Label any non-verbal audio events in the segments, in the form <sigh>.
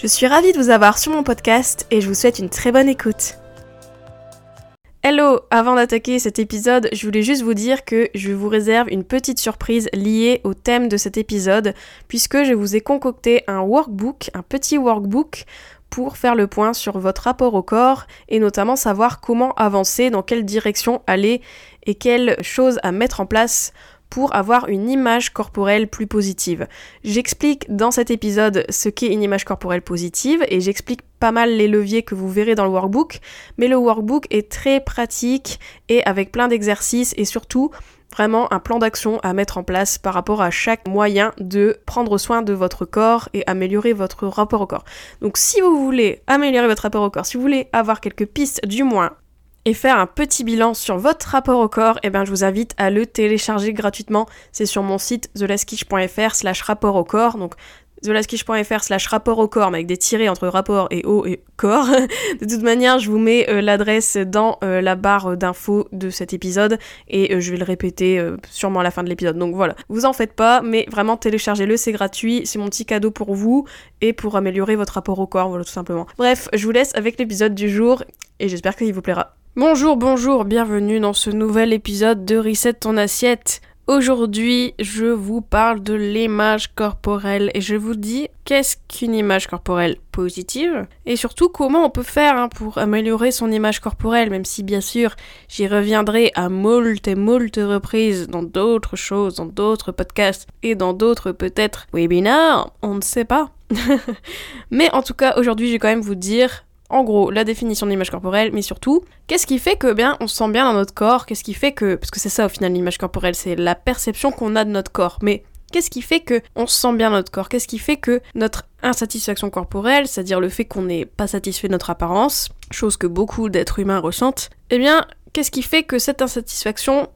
Je suis ravie de vous avoir sur mon podcast et je vous souhaite une très bonne écoute. Hello Avant d'attaquer cet épisode, je voulais juste vous dire que je vous réserve une petite surprise liée au thème de cet épisode, puisque je vous ai concocté un workbook, un petit workbook, pour faire le point sur votre rapport au corps et notamment savoir comment avancer, dans quelle direction aller et quelles choses à mettre en place pour avoir une image corporelle plus positive. J'explique dans cet épisode ce qu'est une image corporelle positive et j'explique pas mal les leviers que vous verrez dans le workbook, mais le workbook est très pratique et avec plein d'exercices et surtout vraiment un plan d'action à mettre en place par rapport à chaque moyen de prendre soin de votre corps et améliorer votre rapport au corps. Donc si vous voulez améliorer votre rapport au corps, si vous voulez avoir quelques pistes du moins et faire un petit bilan sur votre rapport au corps, eh bien je vous invite à le télécharger gratuitement. C'est sur mon site thelaskish.fr slash rapport au corps. Donc thelaskish.fr slash rapport au corps, mais avec des tirés entre rapport et haut et corps. <laughs> de toute manière, je vous mets euh, l'adresse dans euh, la barre d'infos de cet épisode et euh, je vais le répéter sûrement à la fin de l'épisode. Donc voilà, vous en faites pas, mais vraiment téléchargez-le, c'est gratuit, c'est mon petit cadeau pour vous et pour améliorer votre rapport au corps, voilà tout simplement. Bref, je vous laisse avec l'épisode du jour et j'espère qu'il vous plaira. Bonjour, bonjour, bienvenue dans ce nouvel épisode de Reset ton assiette. Aujourd'hui, je vous parle de l'image corporelle et je vous dis qu'est-ce qu'une image corporelle positive et surtout comment on peut faire hein, pour améliorer son image corporelle, même si bien sûr j'y reviendrai à moult et moult reprises dans d'autres choses, dans d'autres podcasts et dans d'autres peut-être webinaires, on ne sait pas. <laughs> Mais en tout cas, aujourd'hui, je vais quand même vous dire en gros, la définition de l'image corporelle, mais surtout, qu'est-ce qui fait que bien on se sent bien dans notre corps? Qu'est-ce qui fait que parce que c'est ça au final l'image corporelle, c'est la perception qu'on a de notre corps. Mais qu'est-ce qui fait que on se sent bien dans notre corps? Qu'est-ce qui fait que notre insatisfaction corporelle, c'est-à-dire le fait qu'on n'est pas satisfait de notre apparence, chose que beaucoup d'êtres humains ressentent, eh bien, qu'est-ce qui fait que cette insatisfaction,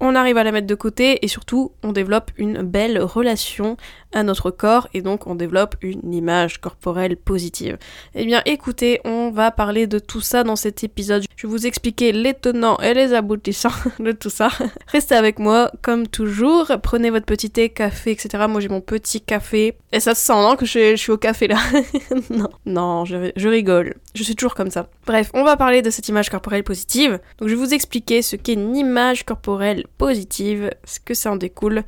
on arrive à la mettre de côté et surtout on développe une belle relation à notre corps et donc on développe une image corporelle positive. Eh bien écoutez, on va parler de tout ça dans cet épisode. Je vais vous expliquer les tenants et les aboutissants <laughs> de tout ça. Restez avec moi comme toujours, prenez votre petit thé, café, etc. Moi j'ai mon petit café. Et ça se sent, non, que je, suis au café là? <laughs> Non, non, je, je, rigole. Je suis toujours comme ça. Bref, on va parler de cette image corporelle positive. Donc je vais vous expliquer ce qu'est une image corporelle positive, ce que ça en découle.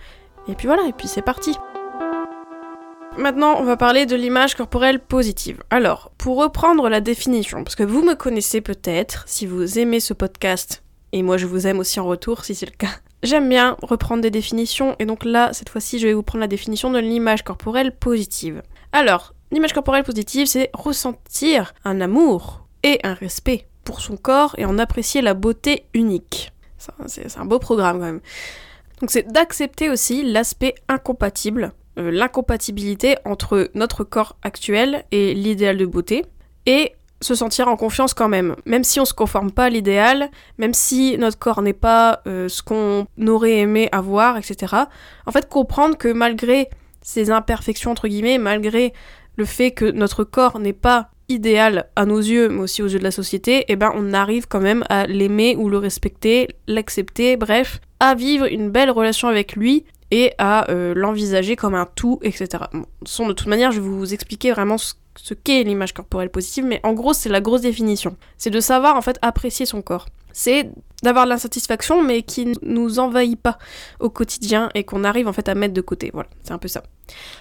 Et puis voilà, et puis c'est parti Maintenant, on va parler de l'image corporelle positive. Alors, pour reprendre la définition, parce que vous me connaissez peut-être, si vous aimez ce podcast, et moi je vous aime aussi en retour si c'est le cas, j'aime bien reprendre des définitions, et donc là, cette fois-ci, je vais vous prendre la définition de l'image corporelle positive. Alors, l'image corporelle positive, c'est ressentir un amour et un respect pour son corps et en apprécier la beauté unique. C'est un beau programme quand même. Donc c'est d'accepter aussi l'aspect incompatible euh, l'incompatibilité entre notre corps actuel et l'idéal de beauté, et se sentir en confiance quand même, même si on se conforme pas à l'idéal, même si notre corps n'est pas euh, ce qu'on aurait aimé avoir, etc. En fait, comprendre que malgré ces imperfections entre guillemets, malgré le fait que notre corps n'est pas idéal à nos yeux, mais aussi aux yeux de la société, eh ben on arrive quand même à l'aimer ou le respecter, l'accepter, bref, à vivre une belle relation avec lui et à euh, l'envisager comme un tout, etc. Bon, de toute manière, je vais vous expliquer vraiment ce, qu'est l'image corporelle positive, mais en gros, c'est la grosse définition. C'est de savoir en fait apprécier son corps. C'est d'avoir de l'insatisfaction, mais qui ne nous envahit pas au quotidien et qu'on arrive en fait à mettre de côté. Voilà, c'est un peu ça.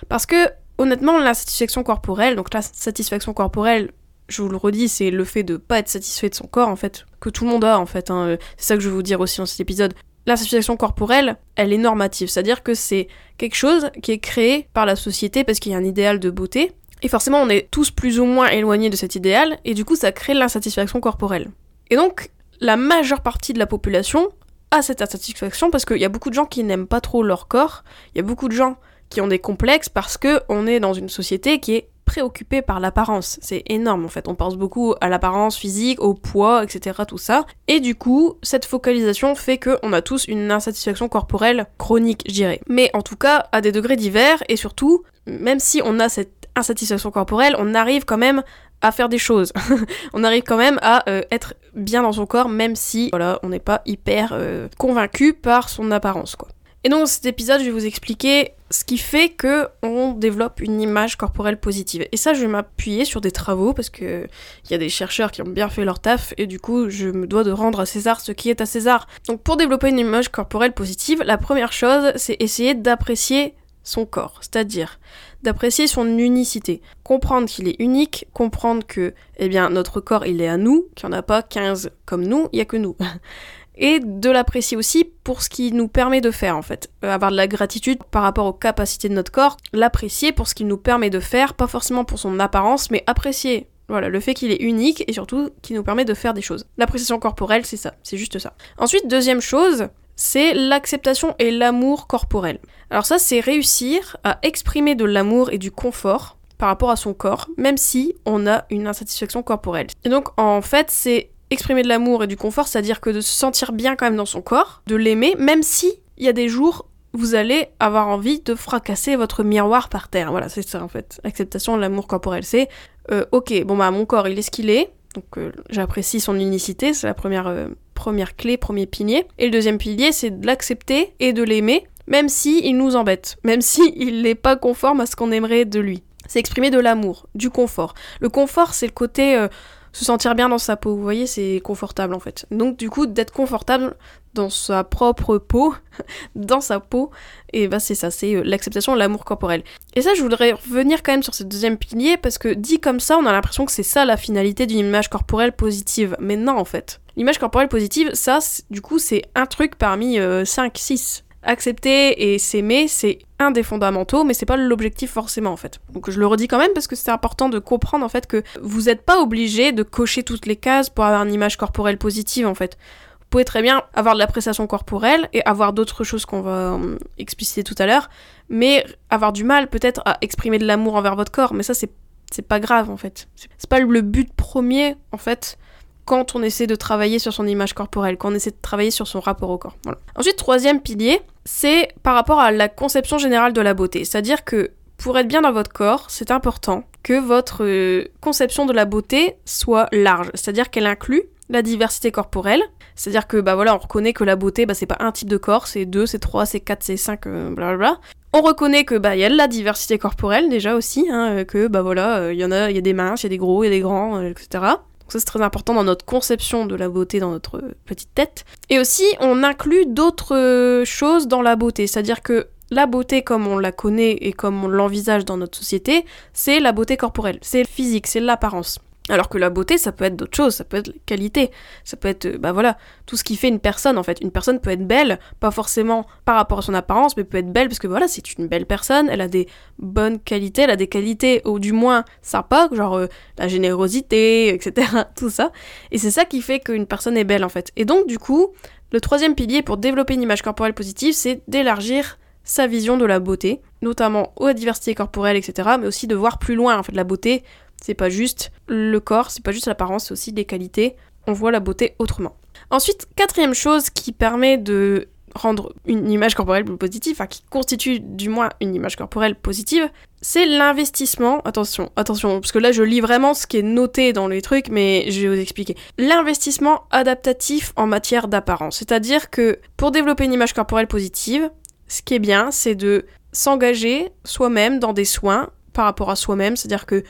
Parce que honnêtement, l'insatisfaction corporelle, donc la satisfaction corporelle, je vous le redis, c'est le fait de pas être satisfait de son corps en fait, que tout le monde a en fait. Hein. C'est ça que je vais vous dire aussi dans cet épisode l'insatisfaction corporelle, elle est normative, c'est-à-dire que c'est quelque chose qui est créé par la société parce qu'il y a un idéal de beauté, et forcément on est tous plus ou moins éloignés de cet idéal, et du coup ça crée l'insatisfaction corporelle. Et donc la majeure partie de la population a cette insatisfaction parce qu'il y a beaucoup de gens qui n'aiment pas trop leur corps, il y a beaucoup de gens qui ont des complexes parce que on est dans une société qui est préoccupé par l'apparence. C'est énorme en fait. On pense beaucoup à l'apparence physique, au poids, etc. Tout ça. Et du coup, cette focalisation fait qu'on a tous une insatisfaction corporelle chronique, je dirais. Mais en tout cas, à des degrés divers et surtout, même si on a cette insatisfaction corporelle, on arrive quand même à faire des choses. <laughs> on arrive quand même à euh, être bien dans son corps, même si voilà, on n'est pas hyper euh, convaincu par son apparence, quoi. Et donc dans cet épisode, je vais vous expliquer ce qui fait que on développe une image corporelle positive. Et ça, je vais m'appuyer sur des travaux parce que il y a des chercheurs qui ont bien fait leur taf et du coup, je me dois de rendre à César ce qui est à César. Donc pour développer une image corporelle positive, la première chose, c'est essayer d'apprécier son corps, c'est-à-dire d'apprécier son unicité, comprendre qu'il est unique, comprendre que eh bien notre corps il est à nous, qu'il n'y en a pas 15 comme nous, il y a que nous. <laughs> Et de l'apprécier aussi pour ce qu'il nous permet de faire en fait. Euh, avoir de la gratitude par rapport aux capacités de notre corps, l'apprécier pour ce qu'il nous permet de faire, pas forcément pour son apparence, mais apprécier voilà, le fait qu'il est unique et surtout qu'il nous permet de faire des choses. L'appréciation corporelle, c'est ça, c'est juste ça. Ensuite, deuxième chose, c'est l'acceptation et l'amour corporel. Alors ça, c'est réussir à exprimer de l'amour et du confort par rapport à son corps, même si on a une insatisfaction corporelle. Et donc, en fait, c'est exprimer de l'amour et du confort, c'est-à-dire que de se sentir bien quand même dans son corps, de l'aimer, même si il y a des jours vous allez avoir envie de fracasser votre miroir par terre. Voilà, c'est ça en fait. Acceptation de l'amour corporel, c'est euh, ok, bon bah mon corps il est ce qu'il est, donc euh, j'apprécie son unicité, c'est la première, euh, première clé, premier pilier. Et le deuxième pilier, c'est de l'accepter et de l'aimer, même si il nous embête, même si <laughs> il n'est pas conforme à ce qu'on aimerait de lui. C'est exprimer de l'amour, du confort. Le confort, c'est le côté se sentir bien dans sa peau. Vous voyez, c'est confortable en fait. Donc du coup, d'être confortable dans sa propre peau, <laughs> dans sa peau, et bah c'est ça, c'est euh, l'acceptation l'amour corporel. Et ça, je voudrais revenir quand même sur ce deuxième pilier, parce que dit comme ça, on a l'impression que c'est ça la finalité d'une image corporelle positive. Mais non, en fait. L'image corporelle positive, ça, du coup, c'est un truc parmi 5, euh, 6 accepter et s'aimer, c'est un des fondamentaux, mais c'est pas l'objectif forcément en fait. Donc je le redis quand même parce que c'est important de comprendre en fait que vous n'êtes pas obligé de cocher toutes les cases pour avoir une image corporelle positive en fait. Vous pouvez très bien avoir de l'appréciation corporelle et avoir d'autres choses qu'on va euh, expliciter tout à l'heure, mais avoir du mal peut-être à exprimer de l'amour envers votre corps, mais ça c'est c'est pas grave en fait. C'est pas le but premier en fait quand on essaie de travailler sur son image corporelle, quand on essaie de travailler sur son rapport au corps. Ensuite, troisième pilier, c'est par rapport à la conception générale de la beauté. C'est-à-dire que pour être bien dans votre corps, c'est important que votre euh, conception de la beauté soit large. C'est-à-dire qu'elle inclut la diversité corporelle. C'est-à-dire que bah voilà, on reconnaît que la beauté, bah, c'est pas un type de corps, c'est deux, c'est trois, c'est quatre, c'est cinq, euh, blablabla. On reconnaît que bah il y a de la diversité corporelle déjà aussi, hein, euh, que bah voilà, il y en a, il y a des minces, il y a des gros, il y a des grands, etc ça c'est très important dans notre conception de la beauté dans notre petite tête. Et aussi on inclut d'autres choses dans la beauté, c'est-à-dire que la beauté comme on la connaît et comme on l'envisage dans notre société, c'est la beauté corporelle, c'est physique, c'est l'apparence. Alors que la beauté, ça peut être d'autres choses, ça peut être qualité, ça peut être, bah voilà, tout ce qui fait une personne en fait. Une personne peut être belle, pas forcément par rapport à son apparence, mais peut être belle parce que voilà, c'est une belle personne, elle a des bonnes qualités, elle a des qualités, ou du moins sympas, genre euh, la générosité, <laughs> etc. Tout ça. Et c'est ça qui fait qu'une personne est belle en fait. Et donc, du coup, le troisième pilier pour développer une image corporelle positive, c'est d'élargir sa vision de la beauté, notamment aux diversités corporelles, etc., mais aussi de voir plus loin en fait la beauté c'est pas juste le corps, c'est pas juste l'apparence, c'est aussi des qualités. On voit la beauté autrement. Ensuite, quatrième chose qui permet de rendre une image corporelle plus positive, enfin qui constitue du moins une image corporelle positive, c'est l'investissement. Attention, attention, parce que là je lis vraiment ce qui est noté dans les trucs, mais je vais vous expliquer. L'investissement adaptatif en matière d'apparence. C'est-à-dire que pour développer une image corporelle positive, ce qui est bien, c'est de s'engager soi-même dans des soins par rapport à soi-même, c'est-à-dire que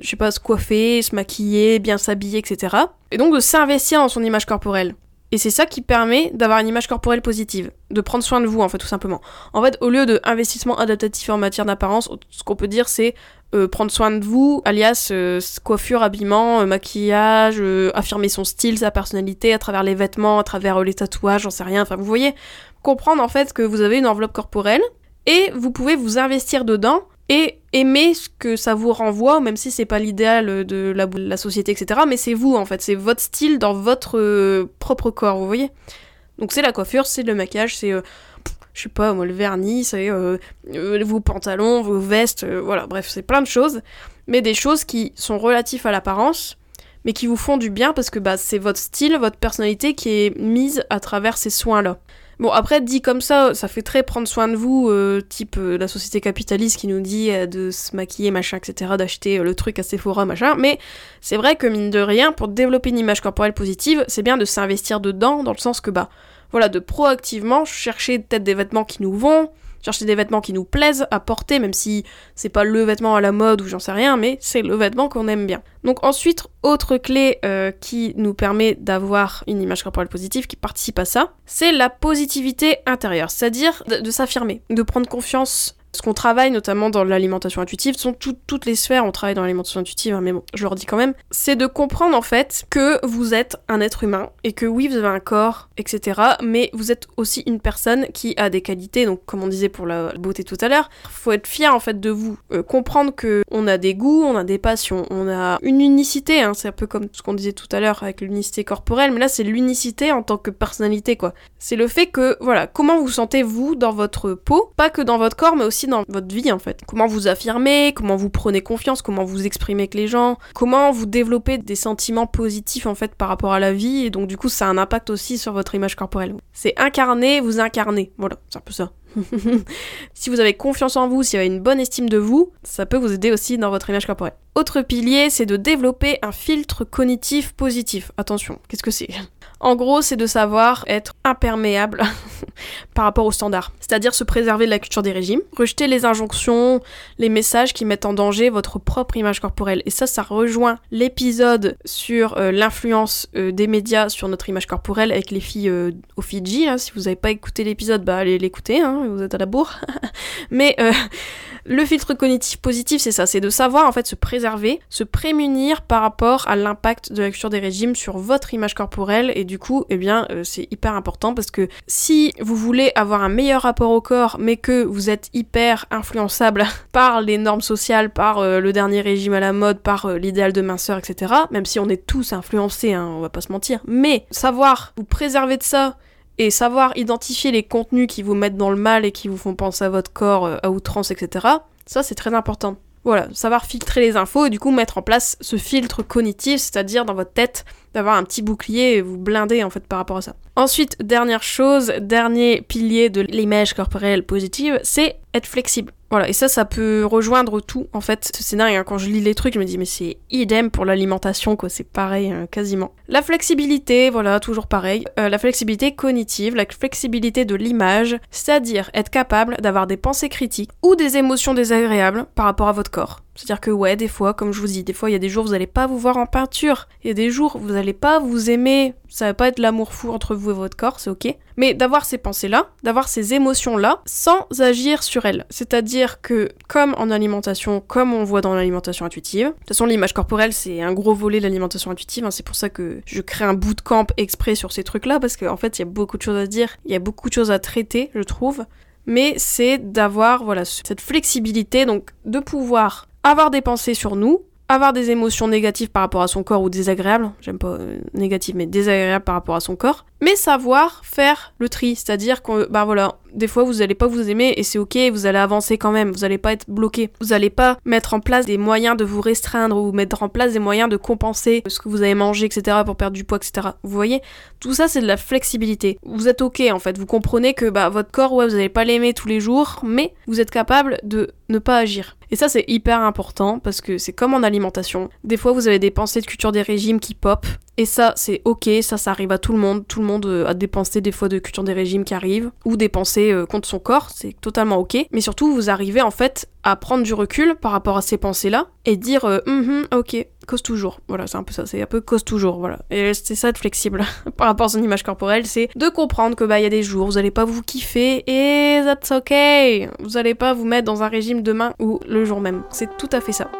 je sais pas, se coiffer, se maquiller, bien s'habiller, etc. Et donc de s'investir dans son image corporelle. Et c'est ça qui permet d'avoir une image corporelle positive, de prendre soin de vous en fait tout simplement. En fait, au lieu de investissement adaptatif en matière d'apparence, ce qu'on peut dire c'est euh, prendre soin de vous, alias euh, coiffure, habillement, euh, maquillage, affirmer son style, sa personnalité à travers les vêtements, à travers les tatouages, j'en sais rien. Enfin, vous voyez, comprendre en fait que vous avez une enveloppe corporelle et vous pouvez vous investir dedans et aimer ce que ça vous renvoie, même si c'est pas l'idéal de la, société, etc. Mais c'est vous en fait, c'est votre style dans votre euh, propre corps, vous voyez. Donc c'est la coiffure, c'est le maquillage, c'est euh, je sais pas le vernis, c'est euh, vos pantalons, vos vestes, voilà, bref, c'est plein de choses. mais des choses qui sont relatives à l'apparence, mais qui vous font du bien parce que bah, c'est votre style, votre personnalité qui est mise à travers ces soins-là. Bon, après, dit comme ça, ça fait très prendre soin de vous, euh, type euh, la société capitaliste qui nous dit euh, de se maquiller, machin, etc., d'acheter le truc à Sephora, machin. Mais c'est vrai que, mine de rien, pour développer une image corporelle positive, c'est bien de s'investir dedans, dans le sens que, bah, voilà, de proactivement chercher peut-être des vêtements qui nous vont, chercher des vêtements qui nous plaisent à porter, même si c'est pas le vêtement à la mode ou j'en sais rien, mais c'est le vêtement qu'on aime bien. Donc ensuite, autre clé euh, qui nous permet d'avoir une image corporelle positive, qui participe à ça, c'est la positivité intérieure, c'est-à-dire de s'affirmer, de prendre confiance ce qu'on travaille notamment dans l'alimentation intuitive, sont toutes les sphères, on travaille dans l'alimentation intuitive, hein, mais bon, je leur dis quand même, c'est de comprendre en fait que vous êtes un être humain et que oui, vous avez un corps, etc. Mais vous êtes aussi une personne qui a des qualités, donc comme on disait pour la beauté tout à l'heure, faut être fier en fait de vous, euh, comprendre que on a des goûts, on a des passions, on a une unicité, hein, c'est un peu comme ce qu'on disait tout à l'heure avec l'unicité corporelle, mais là c'est l'unicité en tant que personnalité quoi. C'est le fait que voilà, comment vous sentez vous dans votre peau, pas que dans votre corps, mais aussi dans votre vie en fait. Comment vous affirmez, comment vous prenez confiance, comment vous exprimez avec les gens, comment vous développez des sentiments positifs en fait par rapport à la vie et donc du coup ça a un impact aussi sur votre image corporelle. C'est incarner, vous incarner. Voilà, c'est un peu ça. <laughs> si vous avez confiance en vous, si vous avez une bonne estime de vous, ça peut vous aider aussi dans votre image corporelle. Autre pilier, c'est de développer un filtre cognitif positif. Attention, qu'est-ce que c'est? En gros, c'est de savoir être imperméable <laughs> par rapport aux standards. C'est-à-dire se préserver de la culture des régimes, rejeter les injonctions, les messages qui mettent en danger votre propre image corporelle. Et ça, ça rejoint l'épisode sur euh, l'influence euh, des médias sur notre image corporelle avec les filles euh, au Fidji. Si vous n'avez pas écouté l'épisode, bah allez l'écouter, hein, vous êtes à la bourre. <laughs> Mais le filtre cognitif positif, c'est ça, c'est de savoir en fait se préserver, se prémunir par rapport à l'impact de la culture des régimes sur votre image corporelle et du coup, eh bien, euh, c'est hyper important parce que si vous voulez avoir un meilleur rapport au corps, mais que vous êtes hyper influençable <laughs> par les normes sociales, par euh, le dernier régime à la mode, par euh, l'idéal de minceur, etc., même si on est tous influencés, hein, on va pas se mentir, mais savoir vous préserver de ça et savoir identifier les contenus qui vous mettent dans le mal et qui vous font penser à votre corps euh, à outrance, etc. Ça, c'est très important. Voilà, savoir filtrer les infos et du coup mettre en place ce filtre cognitif, c'est-à-dire dans votre tête, d'avoir un petit bouclier et vous blinder en fait par rapport à ça. Ensuite, dernière chose, dernier pilier de l'image corporelle positive, c'est être flexible. Voilà, et ça, ça peut rejoindre tout, en fait. C'est dingue, hein, quand je lis les trucs, je me dis, mais c'est idem pour l'alimentation, quoi, c'est pareil, hein, quasiment. La flexibilité, voilà, toujours pareil. Euh, la flexibilité cognitive, la flexibilité de l'image, c'est-à-dire être capable d'avoir des pensées critiques ou des émotions désagréables par rapport à votre corps. C'est-à-dire que ouais, des fois, comme je vous dis, des fois il y a des jours vous allez pas vous voir en peinture, il y a des jours vous allez pas vous aimer, ça va pas être l'amour fou entre vous et votre corps, c'est ok. Mais d'avoir ces pensées-là, d'avoir ces émotions-là, sans agir sur elles. C'est-à-dire que, comme en alimentation, comme on voit dans l'alimentation intuitive, de toute façon l'image corporelle c'est un gros volet de l'alimentation intuitive, hein, c'est pour ça que je crée un bootcamp exprès sur ces trucs-là, parce qu'en fait il y a beaucoup de choses à dire, il y a beaucoup de choses à traiter, je trouve mais c'est d'avoir voilà cette flexibilité donc de pouvoir avoir des pensées sur nous, avoir des émotions négatives par rapport à son corps ou désagréables, j'aime pas euh, négative mais désagréables par rapport à son corps, mais savoir faire le tri, c'est-à-dire que bah voilà, des fois vous allez pas vous aimer et c'est ok, vous allez avancer quand même, vous allez pas être bloqué, vous allez pas mettre en place des moyens de vous restreindre ou mettre en place des moyens de compenser ce que vous avez mangé, etc. pour perdre du poids, etc. Vous voyez, tout ça c'est de la flexibilité. Vous êtes ok en fait, vous comprenez que bah votre corps, ouais, vous allez pas l'aimer tous les jours, mais vous êtes capable de ne pas agir. Et ça c'est hyper important parce que c'est comme en alimentation. Des fois vous avez des pensées de culture des régimes qui pop et ça, c'est ok, ça, ça arrive à tout le monde. Tout le monde euh, a des pensées des fois de culture des régimes qui arrivent, ou des pensées euh, contre son corps, c'est totalement ok. Mais surtout, vous arrivez en fait à prendre du recul par rapport à ces pensées-là et dire euh, mm-hmm, ok, cause toujours. Voilà, c'est un peu ça, c'est un peu cause toujours, voilà. Et c'est ça être flexible <laughs> par rapport à son image corporelle, c'est de comprendre que bah il y a des jours, vous allez pas vous kiffer et that's ok. Vous allez pas vous mettre dans un régime demain ou le jour même. C'est tout à fait ça.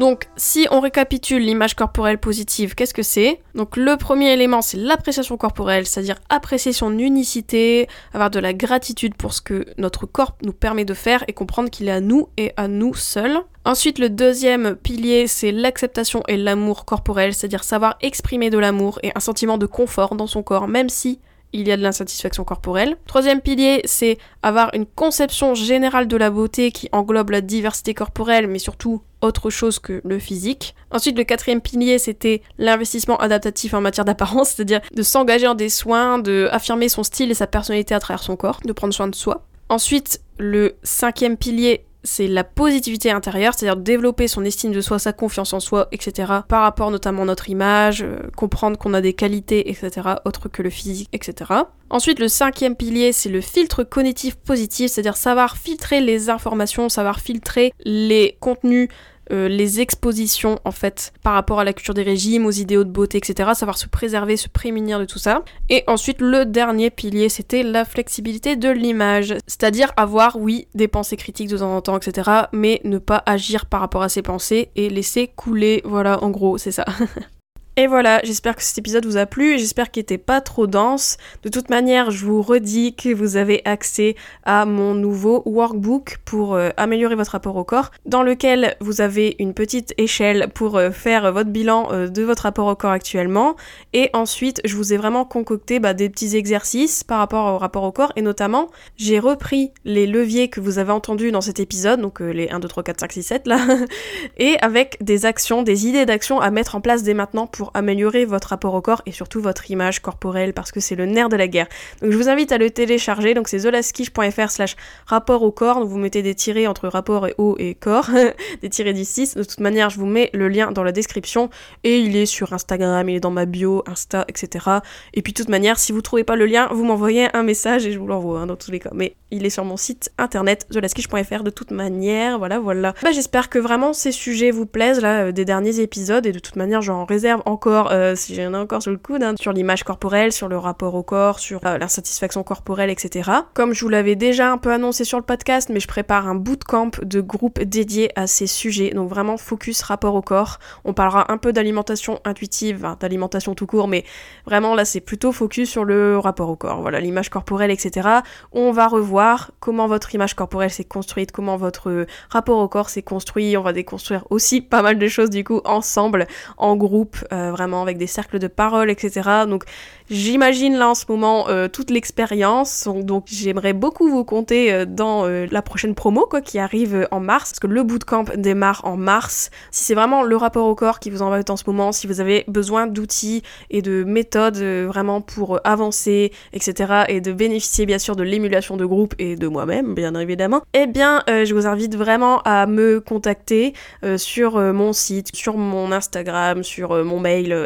Donc, si on récapitule l'image corporelle positive, qu'est-ce que c'est? Donc, le premier élément, c'est l'appréciation corporelle, c'est-à-dire apprécier son unicité, avoir de la gratitude pour ce que notre corps nous permet de faire et comprendre qu'il est à nous et à nous seuls. Ensuite, le deuxième pilier, c'est l'acceptation et l'amour corporel, c'est-à-dire savoir exprimer de l'amour et un sentiment de confort dans son corps, même si il y a de l'insatisfaction corporelle. Troisième pilier, c'est avoir une conception générale de la beauté qui englobe la diversité corporelle, mais surtout autre chose que le physique. Ensuite, le quatrième pilier, c'était l'investissement adaptatif en matière d'apparence, c'est-à-dire de s'engager en des soins, de affirmer son style et sa personnalité à travers son corps, de prendre soin de soi. Ensuite, le cinquième pilier, c'est la positivité intérieure, c'est-à-dire développer son estime de soi, sa confiance en soi, etc. Par rapport notamment à notre image, euh, comprendre qu'on a des qualités, etc. autres que le physique, etc. Ensuite, le cinquième pilier, c'est le filtre cognitif positif, c'est-à-dire savoir filtrer les informations, savoir filtrer les contenus euh, les expositions en fait par rapport à la culture des régimes, aux idéaux de beauté, etc. Savoir se préserver, se prémunir de tout ça. Et ensuite le dernier pilier c'était la flexibilité de l'image. C'est-à-dire avoir oui des pensées critiques de temps en temps, etc. Mais ne pas agir par rapport à ces pensées et laisser couler. Voilà en gros c'est ça. <laughs> Et voilà, j'espère que cet épisode vous a plu, j'espère qu'il n'était pas trop dense. De toute manière, je vous redis que vous avez accès à mon nouveau workbook pour euh, améliorer votre rapport au corps, dans lequel vous avez une petite échelle pour euh, faire votre bilan euh, de votre rapport au corps actuellement. Et ensuite, je vous ai vraiment concocté bah, des petits exercices par rapport au rapport au corps, et notamment, j'ai repris les leviers que vous avez entendus dans cet épisode, donc les 1, 2, 3, 4, 5, 6, 7 là, <laughs> et avec des actions, des idées d'actions à mettre en place dès maintenant pour améliorer votre rapport au corps et surtout votre image corporelle parce que c'est le nerf de la guerre. Donc je vous invite à le télécharger, donc c'est thelaskish.fr slash rapport au corps, donc vous mettez des tirés entre rapport et haut et corps, <laughs> des tirés 6. De toute manière, je vous mets le lien dans la description et il est sur Instagram, il est dans ma bio, Insta, etc. Et puis de toute manière, si vous trouvez pas le lien, vous m'envoyez un message et je vous l'envoie hein, dans tous les cas. Mais il est sur mon site internet thelaskish.fr de toute manière, voilà, voilà. Bah, j'espère que vraiment ces sujets vous plaisent là, euh, des derniers épisodes et de toute manière j'en réserve encore euh, si j'en ai encore sur le coude, hein, sur l'image corporelle, sur le rapport au corps, sur euh, l'insatisfaction corporelle, etc. Comme je vous l'avais déjà un peu annoncé sur le podcast, mais je prépare un bootcamp de groupe dédié à ces sujets, donc vraiment focus rapport au corps. On parlera un peu d'alimentation intuitive, d'alimentation tout court, mais vraiment là c'est plutôt focus sur le rapport au corps, voilà, l'image corporelle, etc. On va revoir comment votre image corporelle s'est construite, comment votre rapport au corps s'est construit, on va déconstruire aussi pas mal de choses du coup ensemble, en groupe, euh, vraiment avec des cercles de parole, etc. Donc j'imagine là en ce moment euh, toute l'expérience. Donc j'aimerais beaucoup vous compter euh, dans euh, la prochaine promo quoi qui arrive en mars, parce que le bootcamp démarre en mars. Si c'est vraiment le rapport au corps qui vous en en ce moment, si vous avez besoin d'outils et de méthodes vraiment pour avancer, etc. et de bénéficier bien sûr de l'émulation de groupe et de moi-même, bien évidemment, eh bien je vous invite vraiment à me contacter sur mon site, sur mon Instagram, sur mon mail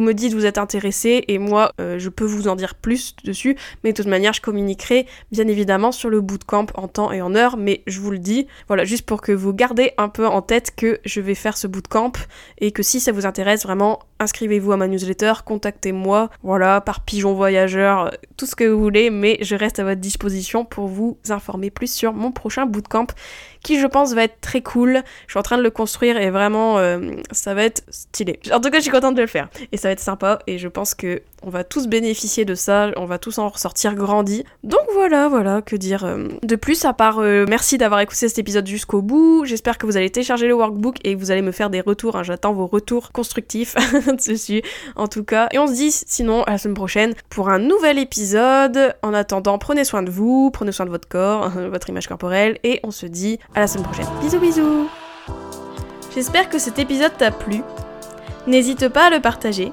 me dites vous êtes intéressé et moi euh, je peux vous en dire plus dessus, mais de toute manière je communiquerai bien évidemment sur le bootcamp en temps et en heure, mais je vous le dis, voilà, juste pour que vous gardez un peu en tête que je vais faire ce bootcamp et que si ça vous intéresse vraiment, inscrivez-vous à ma newsletter, contactez-moi, voilà, par pigeon voyageur, tout ce que vous voulez, mais je reste à votre disposition pour vous informer plus sur mon prochain bootcamp qui je pense va être très cool. Je suis en train de le construire et vraiment euh, ça va être stylé. En tout cas, je suis contente de le faire et ça va être et je pense que on va tous bénéficier de ça, on va tous en ressortir grandis. Donc voilà, voilà, que dire euh, de plus à part euh, merci d'avoir écouté cet épisode jusqu'au bout. J'espère que vous allez télécharger le workbook et que vous allez me faire des retours. Hein. J'attends vos retours constructifs <laughs> dessus, en tout cas. Et on se dit sinon à la semaine prochaine pour un nouvel épisode. En attendant, prenez soin de vous, prenez soin de votre corps, <laughs> votre image corporelle et on se dit à la semaine prochaine. Bisous bisous. J'espère que cet épisode t'a plu. N'hésite pas à le partager